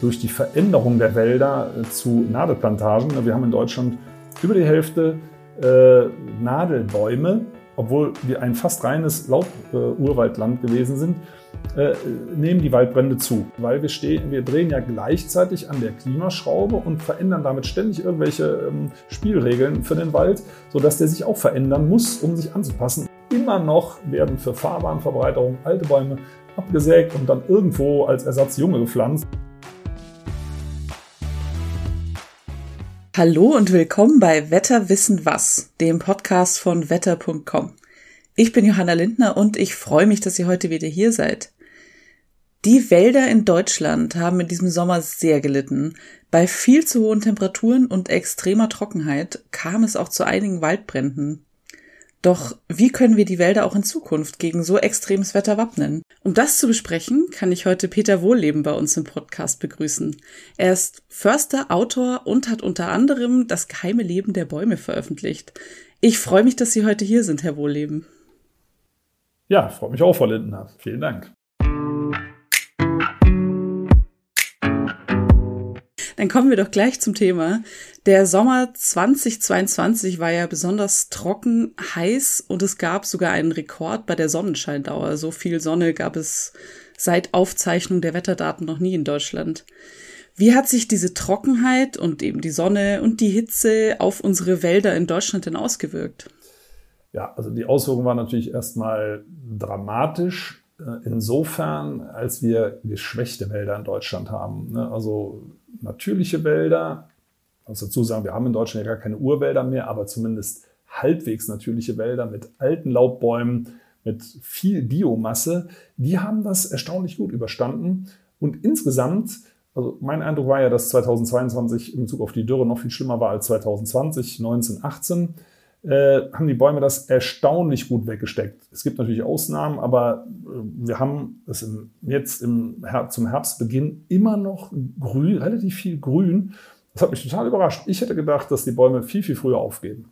durch die Veränderung der Wälder äh, zu Nadelplantagen. Wir haben in Deutschland über die Hälfte äh, Nadelbäume, obwohl wir ein fast reines Laub-Urwaldland gewesen sind, äh, nehmen die Waldbrände zu, weil wir, stehen, wir drehen ja gleichzeitig an der Klimaschraube und verändern damit ständig irgendwelche ähm, Spielregeln für den Wald, sodass der sich auch verändern muss, um sich anzupassen. Immer noch werden für Fahrbahnverbreiterung alte Bäume abgesägt und dann irgendwo als Ersatz junge gepflanzt. Hallo und willkommen bei Wetter wissen was, dem Podcast von wetter.com. Ich bin Johanna Lindner und ich freue mich, dass ihr heute wieder hier seid. Die Wälder in Deutschland haben in diesem Sommer sehr gelitten. Bei viel zu hohen Temperaturen und extremer Trockenheit kam es auch zu einigen Waldbränden. Doch wie können wir die Wälder auch in Zukunft gegen so extremes Wetter wappnen? Um das zu besprechen, kann ich heute Peter Wohlleben bei uns im Podcast begrüßen. Er ist Förster, Autor und hat unter anderem das geheime Leben der Bäume veröffentlicht. Ich freue mich, dass Sie heute hier sind, Herr Wohlleben. Ja, freue mich auch, Frau Lindner. Vielen Dank. Dann kommen wir doch gleich zum Thema. Der Sommer 2022 war ja besonders trocken, heiß und es gab sogar einen Rekord bei der Sonnenscheindauer. So viel Sonne gab es seit Aufzeichnung der Wetterdaten noch nie in Deutschland. Wie hat sich diese Trockenheit und eben die Sonne und die Hitze auf unsere Wälder in Deutschland denn ausgewirkt? Ja, also die Auswirkungen waren natürlich erstmal dramatisch. Äh, insofern, als wir geschwächte Wälder in Deutschland haben. Ne? Also natürliche Wälder, ich muss dazu sagen, wir haben in Deutschland ja gar keine Urwälder mehr, aber zumindest halbwegs natürliche Wälder mit alten Laubbäumen, mit viel Biomasse, die haben das erstaunlich gut überstanden. Und insgesamt, also mein Eindruck war ja, dass 2022 in Bezug auf die Dürre noch viel schlimmer war als 2020, 19, 18 äh, haben die Bäume das erstaunlich gut weggesteckt. Es gibt natürlich Ausnahmen, aber äh, wir haben es im, jetzt im Her zum Herbstbeginn immer noch grün, relativ viel Grün. Das hat mich total überrascht. Ich hätte gedacht, dass die Bäume viel, viel früher aufgeben.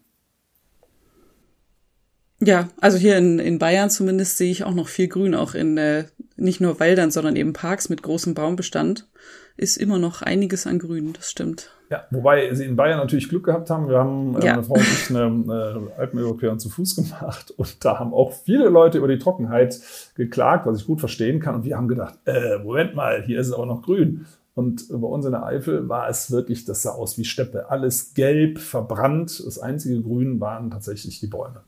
Ja, also hier in, in Bayern zumindest sehe ich auch noch viel Grün, auch in äh, nicht nur Wäldern, sondern eben Parks mit großem Baumbestand ist immer noch einiges an Grün, das stimmt. Ja, wobei sie in Bayern natürlich Glück gehabt haben. Wir haben, äh, ja. meine Frau und ich, eine, eine Alpenüberquerung zu Fuß gemacht und da haben auch viele Leute über die Trockenheit geklagt, was ich gut verstehen kann. Und wir haben gedacht, äh, Moment mal, hier ist es aber noch grün. Und bei uns in der Eifel war es wirklich, das sah aus wie Steppe. Alles gelb, verbrannt. Das einzige Grün waren tatsächlich die Bäume.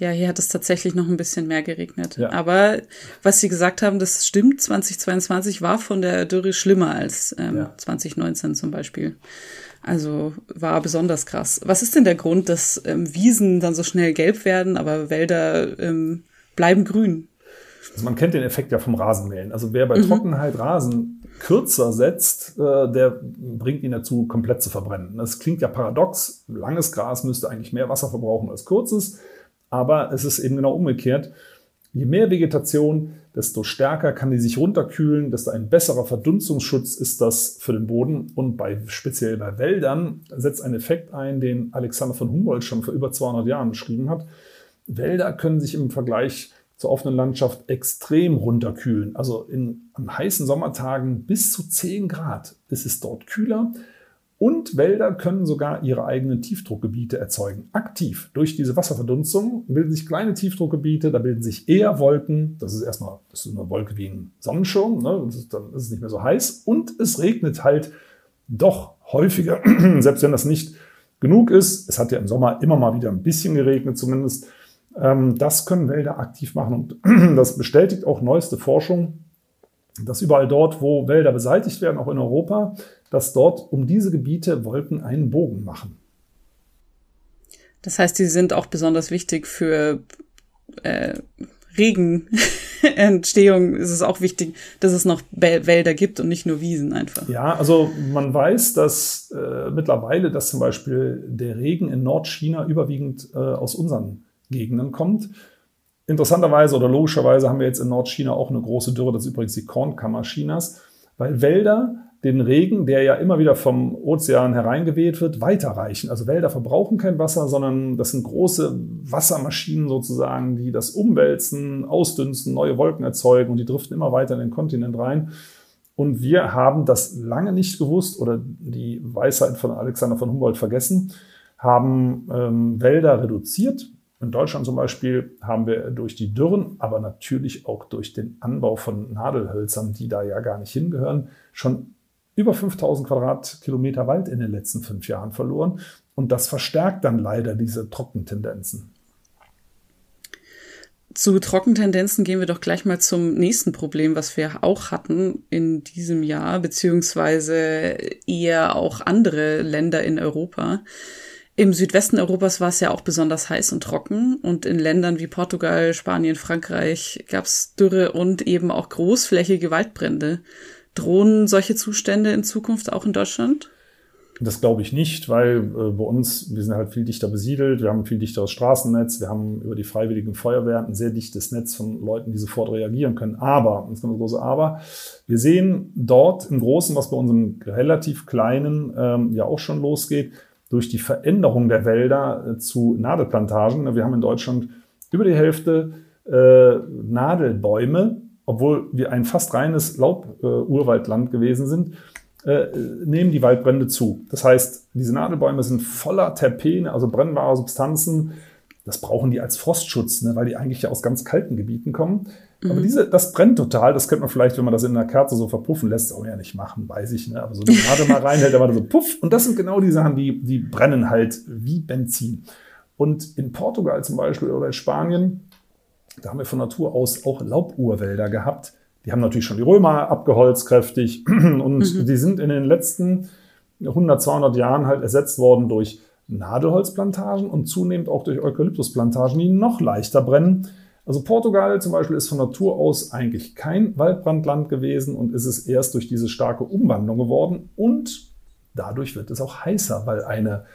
Ja, hier hat es tatsächlich noch ein bisschen mehr geregnet. Ja. Aber was Sie gesagt haben, das stimmt. 2022 war von der Dürre schlimmer als ähm, ja. 2019 zum Beispiel. Also war besonders krass. Was ist denn der Grund, dass ähm, Wiesen dann so schnell gelb werden, aber Wälder ähm, bleiben grün? Also man kennt den Effekt ja vom Rasenmähen. Also wer bei mhm. Trockenheit Rasen kürzer setzt, äh, der bringt ihn dazu, komplett zu verbrennen. Das klingt ja paradox. Langes Gras müsste eigentlich mehr Wasser verbrauchen als kurzes. Aber es ist eben genau umgekehrt. Je mehr Vegetation, desto stärker kann die sich runterkühlen, desto ein besserer Verdunstungsschutz ist das für den Boden. Und bei, speziell bei Wäldern setzt ein Effekt ein, den Alexander von Humboldt schon vor über 200 Jahren beschrieben hat. Wälder können sich im Vergleich zur offenen Landschaft extrem runterkühlen. Also in, an heißen Sommertagen bis zu 10 Grad ist es dort kühler. Und Wälder können sogar ihre eigenen Tiefdruckgebiete erzeugen. Aktiv. Durch diese Wasserverdunstung bilden sich kleine Tiefdruckgebiete, da bilden sich eher Wolken. Das ist erstmal das ist eine Wolke wie ein Sonnenschirm, ne? dann ist es nicht mehr so heiß. Und es regnet halt doch häufiger, selbst wenn das nicht genug ist. Es hat ja im Sommer immer mal wieder ein bisschen geregnet zumindest. Ähm, das können Wälder aktiv machen. Und das bestätigt auch neueste Forschung, dass überall dort, wo Wälder beseitigt werden, auch in Europa, dass dort um diese Gebiete Wolken einen Bogen machen. Das heißt, sie sind auch besonders wichtig für äh, Regenentstehung. ist es auch wichtig, dass es noch Wälder gibt und nicht nur Wiesen einfach. Ja, also man weiß, dass äh, mittlerweile, dass zum Beispiel der Regen in Nordchina überwiegend äh, aus unseren Gegenden kommt. Interessanterweise oder logischerweise haben wir jetzt in Nordchina auch eine große Dürre, das ist übrigens die Kornkammer Chinas, weil Wälder den Regen, der ja immer wieder vom Ozean hereingeweht wird, weiterreichen. Also Wälder verbrauchen kein Wasser, sondern das sind große Wassermaschinen sozusagen, die das umwälzen, ausdünsten, neue Wolken erzeugen und die driften immer weiter in den Kontinent rein. Und wir haben das lange nicht gewusst oder die Weisheit von Alexander von Humboldt vergessen, haben ähm, Wälder reduziert. In Deutschland zum Beispiel haben wir durch die Dürren, aber natürlich auch durch den Anbau von Nadelhölzern, die da ja gar nicht hingehören, schon über 5000 Quadratkilometer Wald in den letzten fünf Jahren verloren. Und das verstärkt dann leider diese Trockentendenzen. Zu Trockentendenzen gehen wir doch gleich mal zum nächsten Problem, was wir auch hatten in diesem Jahr, beziehungsweise eher auch andere Länder in Europa. Im Südwesten Europas war es ja auch besonders heiß und trocken und in Ländern wie Portugal, Spanien, Frankreich gab es Dürre und eben auch großflächige Waldbrände. Drohen solche Zustände in Zukunft auch in Deutschland? Das glaube ich nicht, weil äh, bei uns, wir sind halt viel dichter besiedelt, wir haben ein viel dichteres Straßennetz, wir haben über die freiwilligen Feuerwehren ein sehr dichtes Netz von Leuten, die sofort reagieren können. Aber, das kommt das große Aber, wir sehen dort im Großen, was bei uns im relativ kleinen ähm, ja auch schon losgeht, durch die Veränderung der Wälder äh, zu Nadelplantagen. Wir haben in Deutschland über die Hälfte äh, Nadelbäume, obwohl wir ein fast reines Laub-Urwaldland äh, gewesen sind äh, nehmen die Waldbrände zu. Das heißt, diese Nadelbäume sind voller Terpene, also brennbare Substanzen. Das brauchen die als Frostschutz, ne, weil die eigentlich ja aus ganz kalten Gebieten kommen. Mhm. Aber diese, das brennt total. Das könnte man vielleicht, wenn man das in einer Kerze so verpuffen lässt, auch ja nicht machen, weiß ich. Ne? Aber so eine Nadel mal reinhält, dann war so puff. Und das sind genau die Sachen, die, die brennen halt wie Benzin. Und in Portugal zum Beispiel oder in Spanien, da haben wir von Natur aus auch Lauburwälder gehabt die haben natürlich schon die Römer abgeholzt kräftig und mhm. die sind in den letzten 100, 200 Jahren halt ersetzt worden durch Nadelholzplantagen und zunehmend auch durch Eukalyptusplantagen, die noch leichter brennen. Also Portugal zum Beispiel ist von Natur aus eigentlich kein Waldbrandland gewesen und ist es erst durch diese starke Umwandlung geworden und dadurch wird es auch heißer, weil eine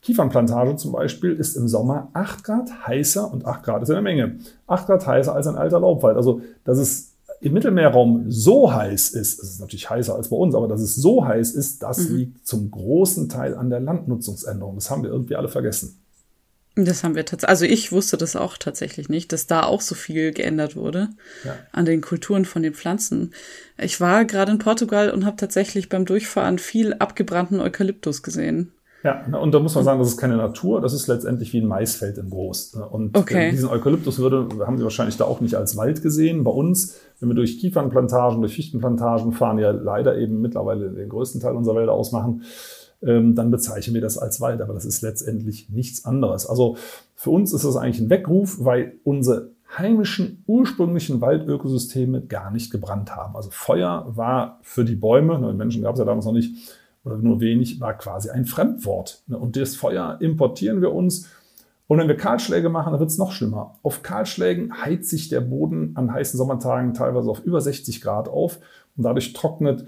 Kiefernplantage zum Beispiel ist im Sommer 8 Grad heißer und 8 Grad ist eine Menge. 8 Grad heißer als ein alter Laubwald. Also das ist im Mittelmeerraum so heiß ist, es ist natürlich heißer als bei uns, aber dass es so heiß ist, das mhm. liegt zum großen Teil an der Landnutzungsänderung. Das haben wir irgendwie alle vergessen. Das haben wir tatsächlich, also ich wusste das auch tatsächlich nicht, dass da auch so viel geändert wurde ja. an den Kulturen von den Pflanzen. Ich war gerade in Portugal und habe tatsächlich beim Durchfahren viel abgebrannten Eukalyptus gesehen. Ja, und da muss man sagen, das ist keine Natur, das ist letztendlich wie ein Maisfeld in groß. Und okay. diesen Eukalyptus würde, haben Sie wahrscheinlich da auch nicht als Wald gesehen. Bei uns, wenn wir durch Kiefernplantagen, durch Fichtenplantagen fahren, ja leider eben mittlerweile den größten Teil unserer Wälder ausmachen, dann bezeichnen wir das als Wald, aber das ist letztendlich nichts anderes. Also für uns ist das eigentlich ein Weckruf, weil unsere heimischen, ursprünglichen Waldökosysteme gar nicht gebrannt haben. Also Feuer war für die Bäume, ne, Menschen gab es ja damals noch nicht, oder nur wenig, war quasi ein Fremdwort. Ne? Und das Feuer importieren wir uns. Und wenn wir Kahlschläge machen, dann wird es noch schlimmer. Auf Kahlschlägen heizt sich der Boden an heißen Sommertagen teilweise auf über 60 Grad auf und dadurch trocknet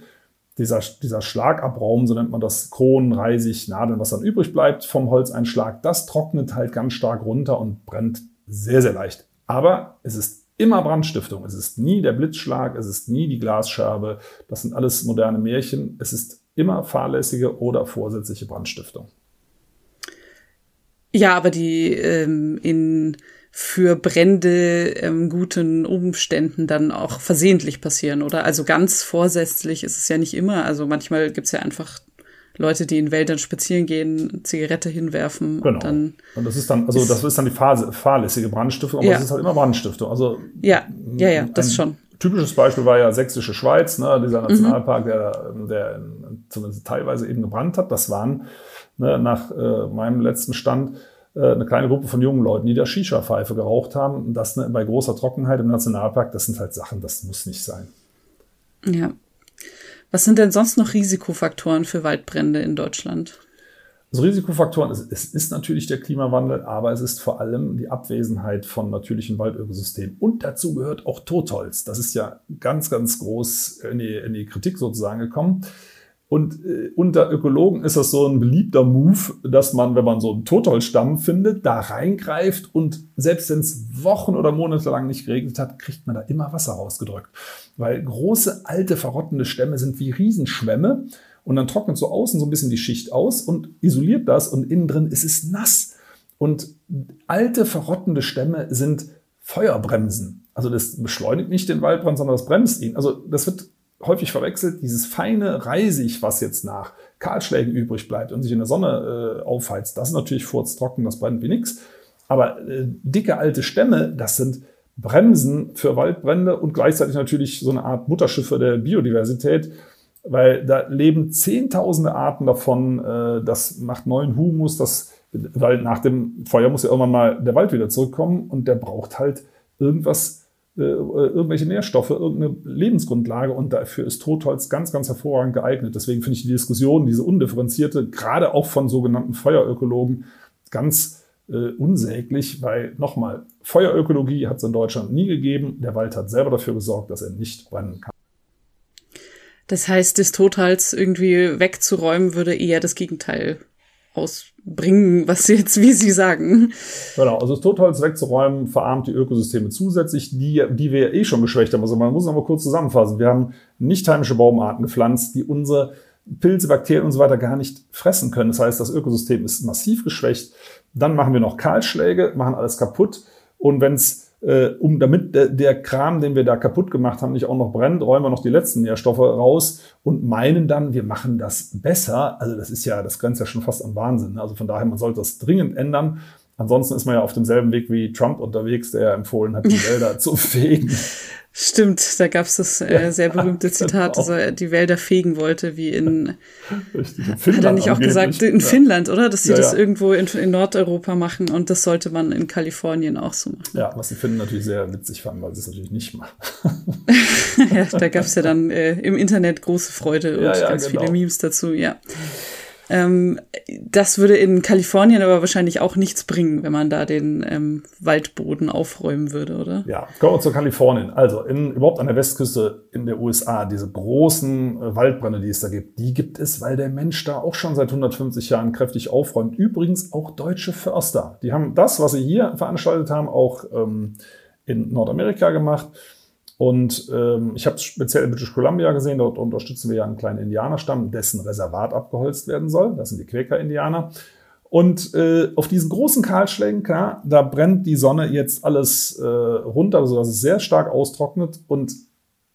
dieser, dieser Schlagabraum, so nennt man das, Kronen, Reisig, Nadeln, was dann übrig bleibt vom Holzeinschlag, das trocknet halt ganz stark runter und brennt sehr, sehr leicht. Aber es ist immer Brandstiftung. Es ist nie der Blitzschlag, es ist nie die Glasscherbe. Das sind alles moderne Märchen. Es ist immer fahrlässige oder vorsätzliche Brandstiftung. Ja, aber die ähm, in für Brände ähm, guten Umständen dann auch versehentlich passieren, oder? Also ganz vorsätzlich ist es ja nicht immer. Also manchmal gibt es ja einfach Leute, die in Wäldern spazieren gehen, Zigarette hinwerfen genau. und dann. Und das ist dann, also das ist dann die Phase, fahrlässige Brandstiftung, aber ja. das ist halt immer Brandstiftung. Also ja, ja, ja, das schon typisches Beispiel war ja Sächsische Schweiz, ne, dieser mhm. Nationalpark, mhm. der, der zumindest teilweise eben gebrannt hat. Das waren ne, nach äh, meinem letzten Stand eine kleine Gruppe von jungen Leuten, die da Shisha-Pfeife geraucht haben. Das ne, bei großer Trockenheit im Nationalpark, das sind halt Sachen, das muss nicht sein. Ja. Was sind denn sonst noch Risikofaktoren für Waldbrände in Deutschland? Also Risikofaktoren, es, es ist natürlich der Klimawandel, aber es ist vor allem die Abwesenheit von natürlichen Waldökosystemen. Und dazu gehört auch Totholz. Das ist ja ganz, ganz groß in die, in die Kritik sozusagen gekommen. Und äh, unter Ökologen ist das so ein beliebter Move, dass man, wenn man so einen Totholzstamm findet, da reingreift und selbst wenn es Wochen oder Monate lang nicht geregnet hat, kriegt man da immer Wasser rausgedrückt. Weil große, alte, verrottende Stämme sind wie Riesenschwämme und dann trocknet so außen so ein bisschen die Schicht aus und isoliert das und innen drin ist es nass. Und alte, verrottende Stämme sind Feuerbremsen. Also das beschleunigt nicht den Waldbrand, sondern das bremst ihn. Also das wird häufig verwechselt, dieses feine Reisig, was jetzt nach Kahlschlägen übrig bleibt und sich in der Sonne äh, aufheizt, das ist natürlich furztrocken, das brennt wie nix. Aber äh, dicke alte Stämme, das sind Bremsen für Waldbrände und gleichzeitig natürlich so eine Art Mutterschiffe der Biodiversität, weil da leben zehntausende Arten davon. Äh, das macht neuen Humus, das, weil nach dem Feuer muss ja irgendwann mal der Wald wieder zurückkommen und der braucht halt irgendwas, äh, irgendwelche Nährstoffe, irgendeine Lebensgrundlage und dafür ist Totholz ganz, ganz hervorragend geeignet. Deswegen finde ich die Diskussion, diese undifferenzierte, gerade auch von sogenannten Feuerökologen, ganz äh, unsäglich, weil nochmal, Feuerökologie hat es in Deutschland nie gegeben. Der Wald hat selber dafür gesorgt, dass er nicht brennen kann. Das heißt, das Totholz irgendwie wegzuräumen würde eher das Gegenteil ausbringen, was Sie jetzt, wie Sie sagen. Genau, also das Totholz wegzuräumen, verarmt die Ökosysteme zusätzlich, die, die wir eh schon geschwächt haben. Also man muss noch mal kurz zusammenfassen. Wir haben nicht heimische Baumarten gepflanzt, die unsere Pilze, Bakterien und so weiter gar nicht fressen können. Das heißt, das Ökosystem ist massiv geschwächt. Dann machen wir noch Kahlschläge, machen alles kaputt. Und wenn es äh, um damit der, der Kram, den wir da kaputt gemacht haben, nicht auch noch brennt, räumen wir noch die letzten Nährstoffe raus und meinen dann, wir machen das besser. Also das ist ja, das grenzt ja schon fast an Wahnsinn. Also von daher, man sollte das dringend ändern. Ansonsten ist man ja auf demselben Weg wie Trump unterwegs, der empfohlen hat, die Wälder zu fegen. Stimmt, da gab es das äh, sehr berühmte Zitat, genau. dass er die Wälder fegen wollte, wie in, Richtig, in Finnland hat er nicht auch gesagt, in ja. Finnland, oder? Dass sie ja, das ja. irgendwo in, in, Nordeuropa machen und das sollte man in Kalifornien auch so machen. Ja, was die Finnen natürlich sehr witzig fanden, weil sie es natürlich nicht machen. ja, da gab es ja dann äh, im Internet große Freude und ganz genau. viele Memes dazu, ja. Ähm, das würde in Kalifornien aber wahrscheinlich auch nichts bringen, wenn man da den ähm, Waldboden aufräumen würde, oder? Ja, kommen wir zu Kalifornien. Also in, überhaupt an der Westküste in der USA, diese großen äh, Waldbrände, die es da gibt, die gibt es, weil der Mensch da auch schon seit 150 Jahren kräftig aufräumt. Übrigens auch deutsche Förster. Die haben das, was sie hier veranstaltet haben, auch ähm, in Nordamerika gemacht. Und ähm, ich habe es speziell in British Columbia gesehen, dort unterstützen wir ja einen kleinen Indianerstamm, dessen Reservat abgeholzt werden soll. Das sind die Quäker-Indianer. Und äh, auf diesen großen Kahlschlägen, klar, da brennt die Sonne jetzt alles äh, runter, sodass es sehr stark austrocknet und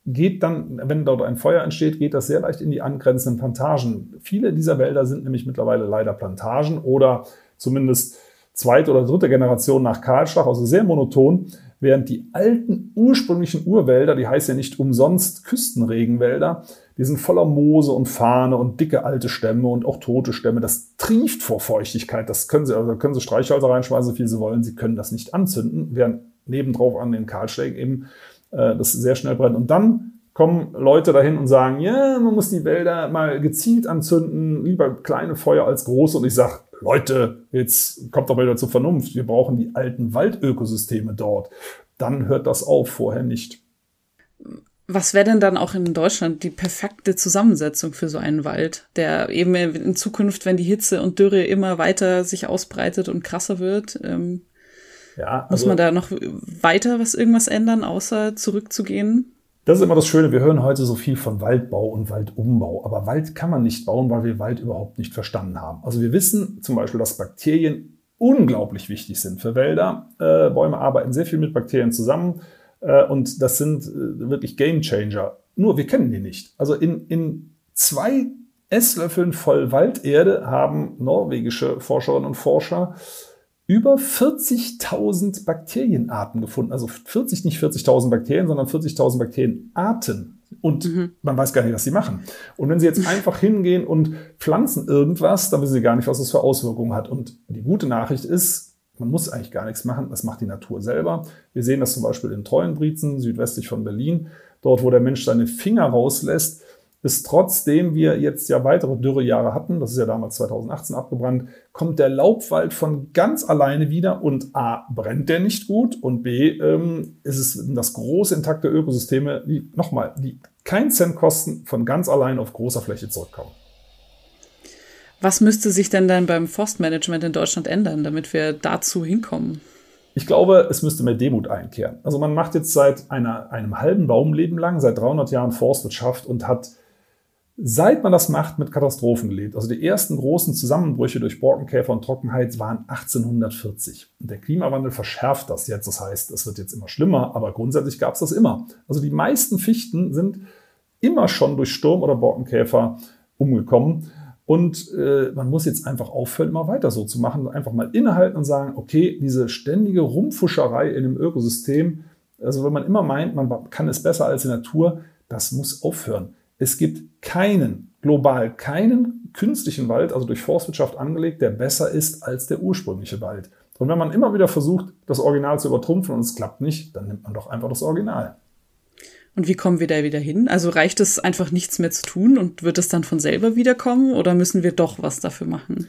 geht dann, wenn dort ein Feuer entsteht, geht das sehr leicht in die angrenzenden Plantagen. Viele dieser Wälder sind nämlich mittlerweile leider Plantagen oder zumindest zweite oder dritte Generation nach Kahlschlag, also sehr monoton. Während die alten ursprünglichen Urwälder, die heißen ja nicht umsonst Küstenregenwälder, die sind voller Moose und Fahne und dicke alte Stämme und auch tote Stämme. Das trieft vor Feuchtigkeit. Das können Sie, also können Sie Streichhölzer reinschmeißen, so viel Sie wollen. Sie können das nicht anzünden, während nebendrauf an den Kahlschlägen eben äh, das sehr schnell brennt. Und dann kommen Leute dahin und sagen, ja, man muss die Wälder mal gezielt anzünden, lieber kleine Feuer als große. Und ich sage, Leute, jetzt kommt doch wieder zur Vernunft. Wir brauchen die alten Waldökosysteme dort. Dann hört das auf, vorher nicht. Was wäre denn dann auch in Deutschland die perfekte Zusammensetzung für so einen Wald, der eben in Zukunft, wenn die Hitze und Dürre immer weiter sich ausbreitet und krasser wird, ähm, ja, also, muss man da noch weiter was irgendwas ändern, außer zurückzugehen? Das ist immer das Schöne, wir hören heute so viel von Waldbau und Waldumbau, aber Wald kann man nicht bauen, weil wir Wald überhaupt nicht verstanden haben. Also wir wissen zum Beispiel, dass Bakterien unglaublich wichtig sind für Wälder. Äh, Bäume arbeiten sehr viel mit Bakterien zusammen äh, und das sind äh, wirklich Game Changer. Nur wir kennen die nicht. Also in, in zwei Esslöffeln voll Walderde haben norwegische Forscherinnen und Forscher über 40.000 Bakterienarten gefunden. Also 40, nicht 40.000 Bakterien, sondern 40.000 Bakterienarten. Und mhm. man weiß gar nicht, was sie machen. Und wenn sie jetzt einfach hingehen und pflanzen irgendwas, dann wissen sie gar nicht, was das für Auswirkungen hat. Und die gute Nachricht ist, man muss eigentlich gar nichts machen. Das macht die Natur selber. Wir sehen das zum Beispiel in Treuenbrietzen, südwestlich von Berlin. Dort, wo der Mensch seine Finger rauslässt, ist trotzdem wir jetzt ja weitere Dürrejahre hatten, das ist ja damals 2018 abgebrannt, kommt der Laubwald von ganz alleine wieder und A, brennt der nicht gut und B, ähm, ist es das große intakte Ökosysteme, die nochmal, die kein Cent kosten, von ganz allein auf großer Fläche zurückkommen. Was müsste sich denn dann beim Forstmanagement in Deutschland ändern, damit wir dazu hinkommen? Ich glaube, es müsste mehr Demut einkehren. Also man macht jetzt seit einer, einem halben Baumleben lang, seit 300 Jahren Forstwirtschaft und hat Seit man das macht, mit Katastrophen gelebt. Also die ersten großen Zusammenbrüche durch Borkenkäfer und Trockenheit waren 1840. Und der Klimawandel verschärft das jetzt. Das heißt, es wird jetzt immer schlimmer, aber grundsätzlich gab es das immer. Also die meisten Fichten sind immer schon durch Sturm oder Borkenkäfer umgekommen. Und äh, man muss jetzt einfach aufhören, immer weiter so zu machen, einfach mal innehalten und sagen, okay, diese ständige Rumfuscherei in dem Ökosystem, also wenn man immer meint, man kann es besser als die Natur, das muss aufhören. Es gibt keinen, global keinen künstlichen Wald, also durch Forstwirtschaft angelegt, der besser ist als der ursprüngliche Wald. Und wenn man immer wieder versucht, das Original zu übertrumpfen und es klappt nicht, dann nimmt man doch einfach das Original. Und wie kommen wir da wieder hin? Also reicht es einfach nichts mehr zu tun und wird es dann von selber wiederkommen oder müssen wir doch was dafür machen?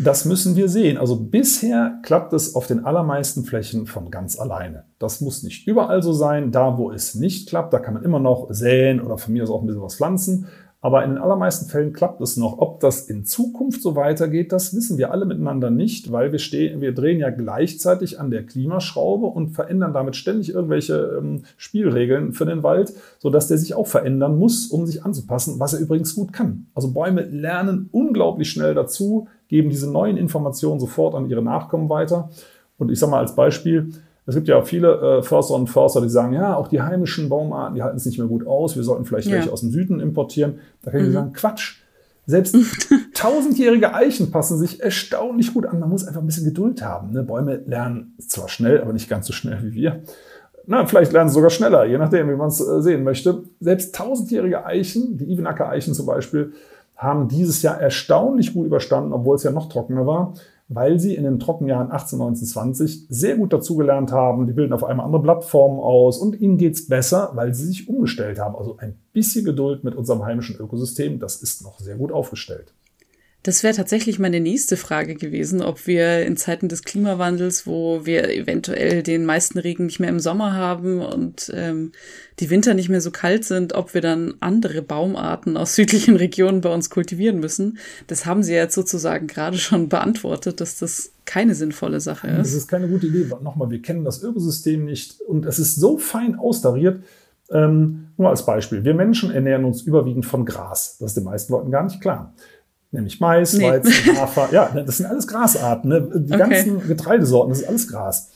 Das müssen wir sehen. Also bisher klappt es auf den allermeisten Flächen von ganz alleine. Das muss nicht überall so sein. Da, wo es nicht klappt, da kann man immer noch säen oder von mir aus auch ein bisschen was pflanzen. Aber in den allermeisten Fällen klappt es noch. Ob das in Zukunft so weitergeht, das wissen wir alle miteinander nicht, weil wir, stehen, wir drehen ja gleichzeitig an der Klimaschraube und verändern damit ständig irgendwelche ähm, Spielregeln für den Wald, sodass der sich auch verändern muss, um sich anzupassen, was er übrigens gut kann. Also Bäume lernen unglaublich schnell dazu, geben diese neuen Informationen sofort an ihre Nachkommen weiter. Und ich sage mal als Beispiel, es gibt ja viele äh, Förster und Förster, die sagen, ja, auch die heimischen Baumarten, die halten es nicht mehr gut aus. Wir sollten vielleicht ja. welche aus dem Süden importieren. Da kann ich mhm. sagen, Quatsch. Selbst tausendjährige Eichen passen sich erstaunlich gut an. Man muss einfach ein bisschen Geduld haben. Ne? Bäume lernen zwar schnell, aber nicht ganz so schnell wie wir. Na, vielleicht lernen sie sogar schneller, je nachdem, wie man es äh, sehen möchte. Selbst tausendjährige Eichen, die Ivenacker Eichen zum Beispiel, haben dieses Jahr erstaunlich gut überstanden, obwohl es ja noch trockener war weil sie in den Trockenjahren 18, 19, 20 sehr gut dazugelernt haben. Die bilden auf einmal andere Blattformen aus und ihnen geht's besser, weil sie sich umgestellt haben. Also ein bisschen Geduld mit unserem heimischen Ökosystem, das ist noch sehr gut aufgestellt. Das wäre tatsächlich meine nächste Frage gewesen, ob wir in Zeiten des Klimawandels, wo wir eventuell den meisten Regen nicht mehr im Sommer haben und ähm, die Winter nicht mehr so kalt sind, ob wir dann andere Baumarten aus südlichen Regionen bei uns kultivieren müssen. Das haben Sie jetzt sozusagen gerade schon beantwortet, dass das keine sinnvolle Sache ist. Das ist keine gute Idee. Nochmal, wir kennen das Ökosystem nicht und es ist so fein austariert. Ähm, nur als Beispiel. Wir Menschen ernähren uns überwiegend von Gras. Das ist den meisten Leuten gar nicht klar nämlich Mais, nee. Weizen, Hafer. Ja, das sind alles Grasarten. Ne? Die okay. ganzen Getreidesorten, das ist alles Gras.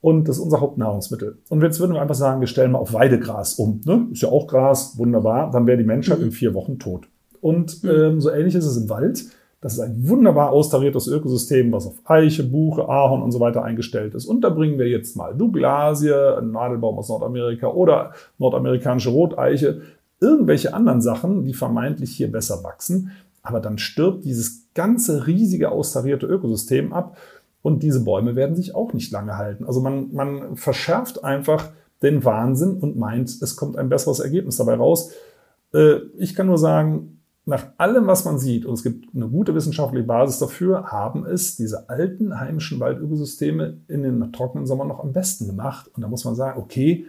Und das ist unser Hauptnahrungsmittel. Und jetzt würden wir einfach sagen, wir stellen mal auf Weidegras um. Ne? Ist ja auch Gras, wunderbar. Dann wäre die Menschheit mhm. in vier Wochen tot. Und mhm. ähm, so ähnlich ist es im Wald. Das ist ein wunderbar austariertes Ökosystem, was auf Eiche, Buche, Ahorn und so weiter eingestellt ist. Und da bringen wir jetzt mal Douglasie, einen Nadelbaum aus Nordamerika oder nordamerikanische Roteiche, irgendwelche anderen Sachen, die vermeintlich hier besser wachsen. Aber dann stirbt dieses ganze riesige austarierte Ökosystem ab und diese Bäume werden sich auch nicht lange halten. Also man, man verschärft einfach den Wahnsinn und meint, es kommt ein besseres Ergebnis dabei raus. Äh, ich kann nur sagen, nach allem, was man sieht, und es gibt eine gute wissenschaftliche Basis dafür, haben es diese alten heimischen Waldökosysteme in den trockenen Sommer noch am besten gemacht. Und da muss man sagen, okay,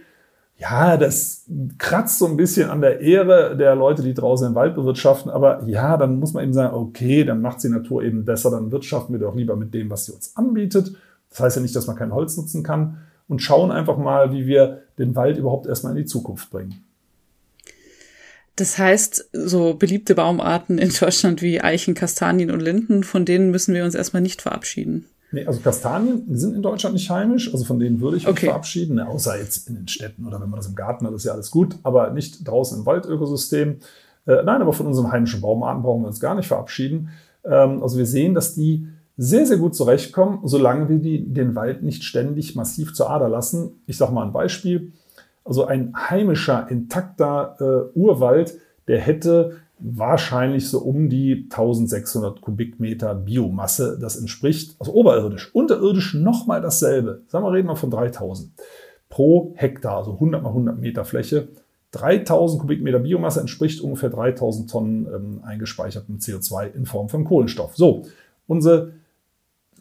ja, das kratzt so ein bisschen an der Ehre der Leute, die draußen im Wald bewirtschaften. Aber ja, dann muss man eben sagen, okay, dann macht die Natur eben besser, dann wirtschaften wir doch lieber mit dem, was sie uns anbietet. Das heißt ja nicht, dass man kein Holz nutzen kann. Und schauen einfach mal, wie wir den Wald überhaupt erstmal in die Zukunft bringen. Das heißt, so beliebte Baumarten in Deutschland wie Eichen, Kastanien und Linden, von denen müssen wir uns erstmal nicht verabschieden. Nee, also Kastanien sind in Deutschland nicht heimisch, also von denen würde ich mich okay. verabschieden, ne, außer jetzt in den Städten oder wenn man das im Garten hat, ist ja alles gut, aber nicht draußen im Waldökosystem. Äh, nein, aber von unseren heimischen Baumarten brauchen wir uns gar nicht verabschieden. Ähm, also wir sehen, dass die sehr, sehr gut zurechtkommen, solange wir die, den Wald nicht ständig massiv zur Ader lassen. Ich sage mal ein Beispiel. Also ein heimischer, intakter äh, Urwald, der hätte wahrscheinlich so um die 1600 Kubikmeter Biomasse. Das entspricht, also oberirdisch, unterirdisch nochmal dasselbe. Sagen wir, reden wir von 3000 pro Hektar, also 100 mal 100 Meter Fläche. 3000 Kubikmeter Biomasse entspricht ungefähr 3000 Tonnen ähm, eingespeichertem CO2 in Form von Kohlenstoff. So, unsere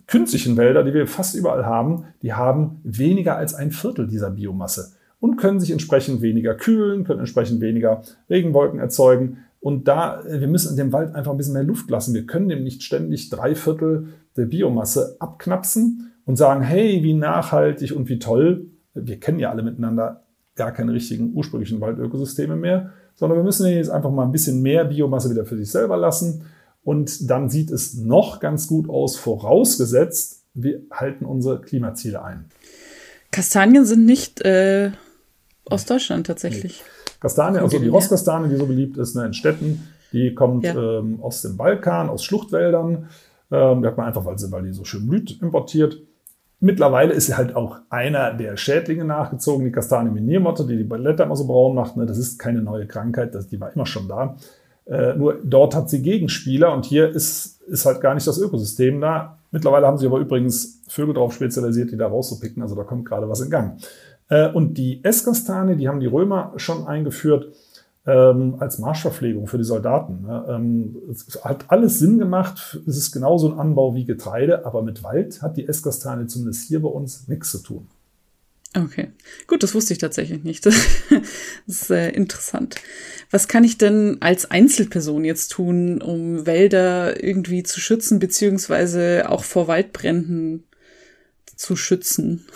künstlichen Wälder, die wir fast überall haben, die haben weniger als ein Viertel dieser Biomasse und können sich entsprechend weniger kühlen, können entsprechend weniger Regenwolken erzeugen. Und da, wir müssen in dem Wald einfach ein bisschen mehr Luft lassen. Wir können dem nicht ständig drei Viertel der Biomasse abknapsen und sagen, hey, wie nachhaltig und wie toll. Wir kennen ja alle miteinander gar keine richtigen ursprünglichen Waldökosysteme mehr, sondern wir müssen jetzt einfach mal ein bisschen mehr Biomasse wieder für sich selber lassen. Und dann sieht es noch ganz gut aus, vorausgesetzt, wir halten unsere Klimaziele ein. Kastanien sind nicht äh, aus Deutschland tatsächlich. Nee. Kastanie, also die Rosskastanie, die so beliebt ist ne, in Städten, die kommt ja. ähm, aus dem Balkan, aus Schluchtwäldern. Ähm, die hat man einfach, weil, sie, weil die so schön blüht, importiert. Mittlerweile ist sie halt auch einer der Schädlinge nachgezogen, die Kastanie Miniermotte, die die Blätter immer so braun macht. Ne? Das ist keine neue Krankheit, das, die war immer schon da. Äh, nur dort hat sie Gegenspieler und hier ist, ist halt gar nicht das Ökosystem da. Mittlerweile haben sie aber übrigens Vögel drauf spezialisiert, die da rauszupicken. Also da kommt gerade was in Gang. Äh, und die Esskastanie, die haben die Römer schon eingeführt ähm, als Marschverpflegung für die Soldaten. Ne? Ähm, es hat alles Sinn gemacht. Es ist genauso ein Anbau wie Getreide, aber mit Wald hat die Esskastanie zumindest hier bei uns nichts zu tun. Okay, gut, das wusste ich tatsächlich nicht. Das ist äh, interessant. Was kann ich denn als Einzelperson jetzt tun, um Wälder irgendwie zu schützen, beziehungsweise auch vor Waldbränden zu schützen?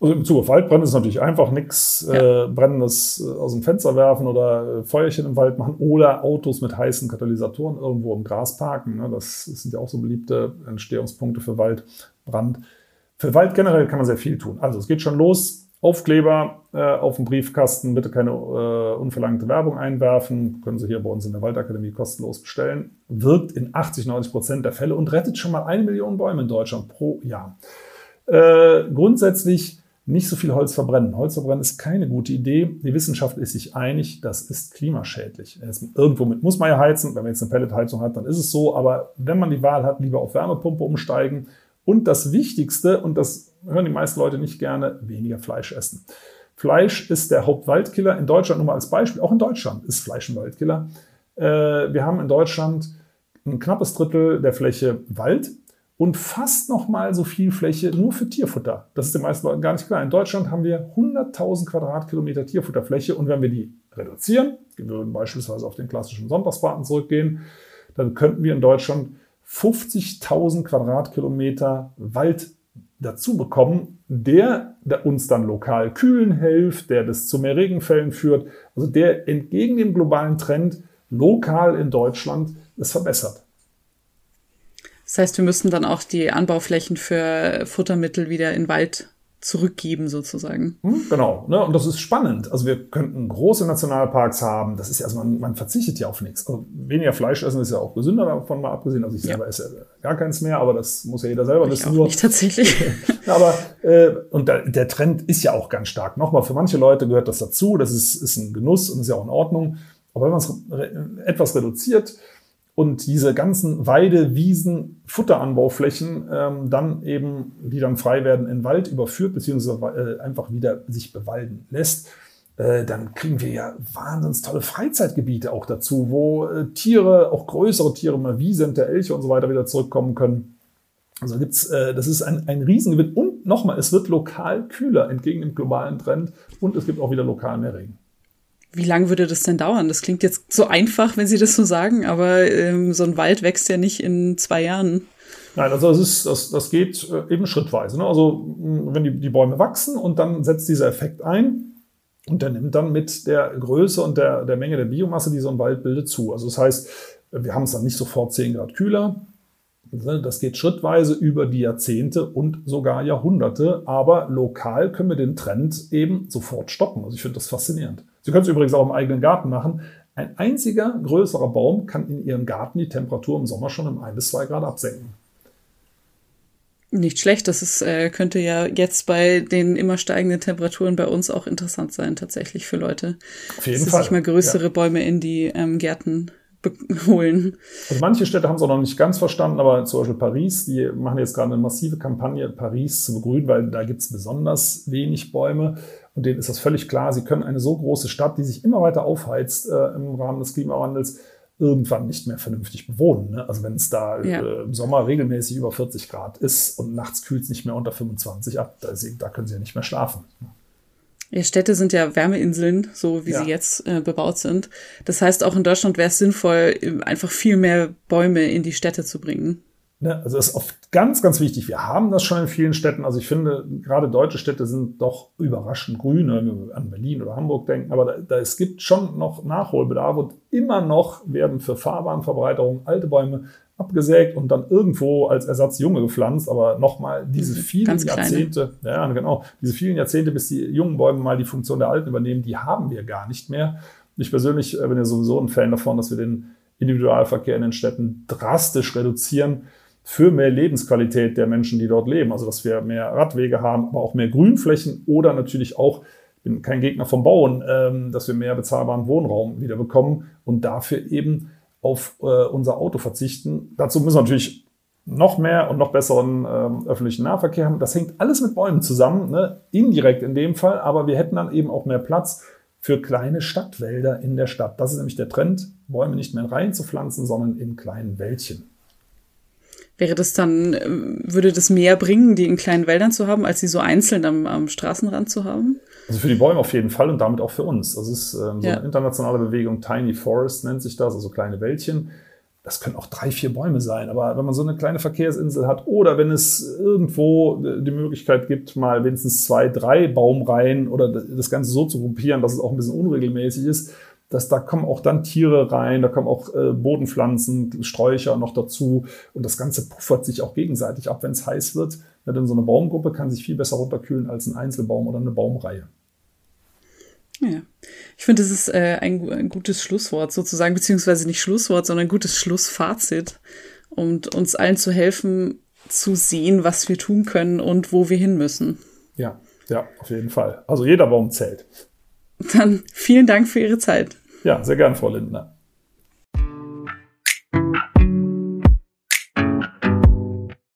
Also im Zuge Waldbrände ist natürlich einfach nichts ja. äh, Brennendes äh, aus dem Fenster werfen oder äh, Feuerchen im Wald machen oder Autos mit heißen Katalysatoren irgendwo im Gras parken. Ne? Das sind ja auch so beliebte Entstehungspunkte für Waldbrand. Für Wald generell kann man sehr viel tun. Also es geht schon los. Aufkleber äh, auf dem Briefkasten, bitte keine äh, unverlangte Werbung einwerfen. Können Sie hier bei uns in der Waldakademie kostenlos bestellen. Wirkt in 80, 90 Prozent der Fälle und rettet schon mal eine Million Bäume in Deutschland pro Jahr. Äh, grundsätzlich nicht so viel Holz verbrennen. Holz verbrennen ist keine gute Idee. Die Wissenschaft ist sich einig, das ist klimaschädlich. Irgendwo mit muss man ja heizen. Wenn man jetzt eine Pelletheizung hat, dann ist es so. Aber wenn man die Wahl hat, lieber auf Wärmepumpe umsteigen. Und das Wichtigste, und das hören die meisten Leute nicht gerne, weniger Fleisch essen. Fleisch ist der Hauptwaldkiller. In Deutschland, nur mal als Beispiel, auch in Deutschland ist Fleisch ein Waldkiller. Äh, wir haben in Deutschland ein knappes Drittel der Fläche Wald und fast noch mal so viel Fläche nur für Tierfutter. Das ist den meisten Leuten gar nicht klar. In Deutschland haben wir 100.000 Quadratkilometer Tierfutterfläche und wenn wir die reduzieren, wir würden beispielsweise auf den klassischen Sonntagsbraten zurückgehen, dann könnten wir in Deutschland 50.000 Quadratkilometer Wald dazu bekommen, der, uns dann lokal kühlen hilft, der das zu mehr Regenfällen führt, also der entgegen dem globalen Trend lokal in Deutschland es verbessert. Das heißt, wir müssen dann auch die Anbauflächen für Futtermittel wieder in Wald zurückgeben sozusagen. Hm, genau, ne? und das ist spannend. Also wir könnten große Nationalparks haben. Das ist ja, also man, man verzichtet ja auf nichts. Also weniger Fleisch essen ist ja auch gesünder davon mal abgesehen. Also ich selber ja. esse gar keins mehr, aber das muss ja jeder selber ich wissen. Auch nur. Nicht tatsächlich. aber äh, und da, der Trend ist ja auch ganz stark. Nochmal, für manche Leute gehört das dazu. Das ist, ist ein Genuss und ist ja auch in Ordnung. Aber wenn man es etwas reduziert, und diese ganzen Weide, Wiesen, Futteranbauflächen ähm, dann eben, die dann frei werden, in Wald überführt, beziehungsweise äh, einfach wieder sich bewalden lässt, äh, dann kriegen wir ja wahnsinnig tolle Freizeitgebiete auch dazu, wo äh, Tiere, auch größere Tiere, mal Wiesent, der Elche und so weiter wieder zurückkommen können. Also gibt's, äh, das ist ein, ein Riesengewinn. Und nochmal, es wird lokal kühler entgegen dem globalen Trend und es gibt auch wieder lokal mehr Regen. Wie lange würde das denn dauern? Das klingt jetzt so einfach, wenn Sie das so sagen, aber ähm, so ein Wald wächst ja nicht in zwei Jahren. Nein, also das, ist, das, das geht äh, eben schrittweise. Ne? Also wenn die, die Bäume wachsen und dann setzt dieser Effekt ein und der nimmt dann mit der Größe und der, der Menge der Biomasse, die so ein Wald bildet, zu. Also das heißt, wir haben es dann nicht sofort 10 Grad kühler. Ne? Das geht schrittweise über die Jahrzehnte und sogar Jahrhunderte. Aber lokal können wir den Trend eben sofort stoppen. Also ich finde das faszinierend. Sie können es übrigens auch im eigenen Garten machen. Ein einziger größerer Baum kann in Ihrem Garten die Temperatur im Sommer schon um ein bis zwei Grad absenken. Nicht schlecht, das ist, äh, könnte ja jetzt bei den immer steigenden Temperaturen bei uns auch interessant sein, tatsächlich für Leute. Auf jeden dass Fall. sich mal größere ja. Bäume in die ähm, Gärten holen. Also manche Städte haben es auch noch nicht ganz verstanden, aber zum Beispiel Paris, die machen jetzt gerade eine massive Kampagne, Paris zu begrünen, weil da gibt es besonders wenig Bäume. Und denen ist das völlig klar. Sie können eine so große Stadt, die sich immer weiter aufheizt äh, im Rahmen des Klimawandels, irgendwann nicht mehr vernünftig bewohnen. Ne? Also wenn es da ja. äh, im Sommer regelmäßig über 40 Grad ist und nachts kühlt es nicht mehr unter 25 ab, da, da, können sie ja nicht mehr schlafen. Ja, Städte sind ja Wärmeinseln, so wie ja. sie jetzt äh, bebaut sind. Das heißt, auch in Deutschland wäre es sinnvoll, einfach viel mehr Bäume in die Städte zu bringen. Ne, also ist oft ganz, ganz wichtig. Wir haben das schon in vielen Städten. Also ich finde, gerade deutsche Städte sind doch überraschend grün, wenn wir an Berlin oder Hamburg denken. Aber da, da, es gibt schon noch Nachholbedarf und immer noch werden für Fahrbahnverbreiterung alte Bäume abgesägt und dann irgendwo als Ersatz junge gepflanzt. Aber nochmal diese mhm, vielen Jahrzehnte, ja genau, diese vielen Jahrzehnte, bis die jungen Bäume mal die Funktion der alten übernehmen, die haben wir gar nicht mehr. Ich persönlich bin ja sowieso ein Fan davon, dass wir den Individualverkehr in den Städten drastisch reduzieren für mehr Lebensqualität der Menschen, die dort leben. Also dass wir mehr Radwege haben, aber auch mehr Grünflächen oder natürlich auch, ich bin kein Gegner vom Bauen, ähm, dass wir mehr bezahlbaren Wohnraum wieder bekommen und dafür eben auf äh, unser Auto verzichten. Dazu müssen wir natürlich noch mehr und noch besseren ähm, öffentlichen Nahverkehr haben. Das hängt alles mit Bäumen zusammen, ne? indirekt in dem Fall, aber wir hätten dann eben auch mehr Platz für kleine Stadtwälder in der Stadt. Das ist nämlich der Trend, Bäume nicht mehr in Reihen zu pflanzen, sondern in kleinen Wäldchen. Wäre das dann, äh, würde das mehr bringen, die in kleinen Wäldern zu haben, als sie so einzeln am, am Straßenrand zu haben? Also für die Bäume auf jeden Fall und damit auch für uns. Das ist ähm, so ja. eine internationale Bewegung, Tiny Forest nennt sich das, also kleine Wäldchen. Das können auch drei, vier Bäume sein. Aber wenn man so eine kleine Verkehrsinsel hat oder wenn es irgendwo die Möglichkeit gibt, mal wenigstens zwei, drei Baumreihen oder das Ganze so zu gruppieren, dass es auch ein bisschen unregelmäßig ist, dass da kommen auch dann Tiere rein, da kommen auch äh, Bodenpflanzen, Sträucher noch dazu und das Ganze puffert sich auch gegenseitig ab, wenn es heiß wird. Ja, denn so eine Baumgruppe kann sich viel besser runterkühlen als ein Einzelbaum oder eine Baumreihe. Ja, ich finde, das ist äh, ein, ein, gutes Schlusswort sozusagen, beziehungsweise nicht Schlusswort, sondern ein gutes Schlussfazit, um uns allen zu helfen, zu sehen, was wir tun können und wo wir hin müssen. Ja, ja, auf jeden Fall. Also jeder Baum zählt. Dann vielen Dank für Ihre Zeit. Ja, sehr gern, Frau Lindner.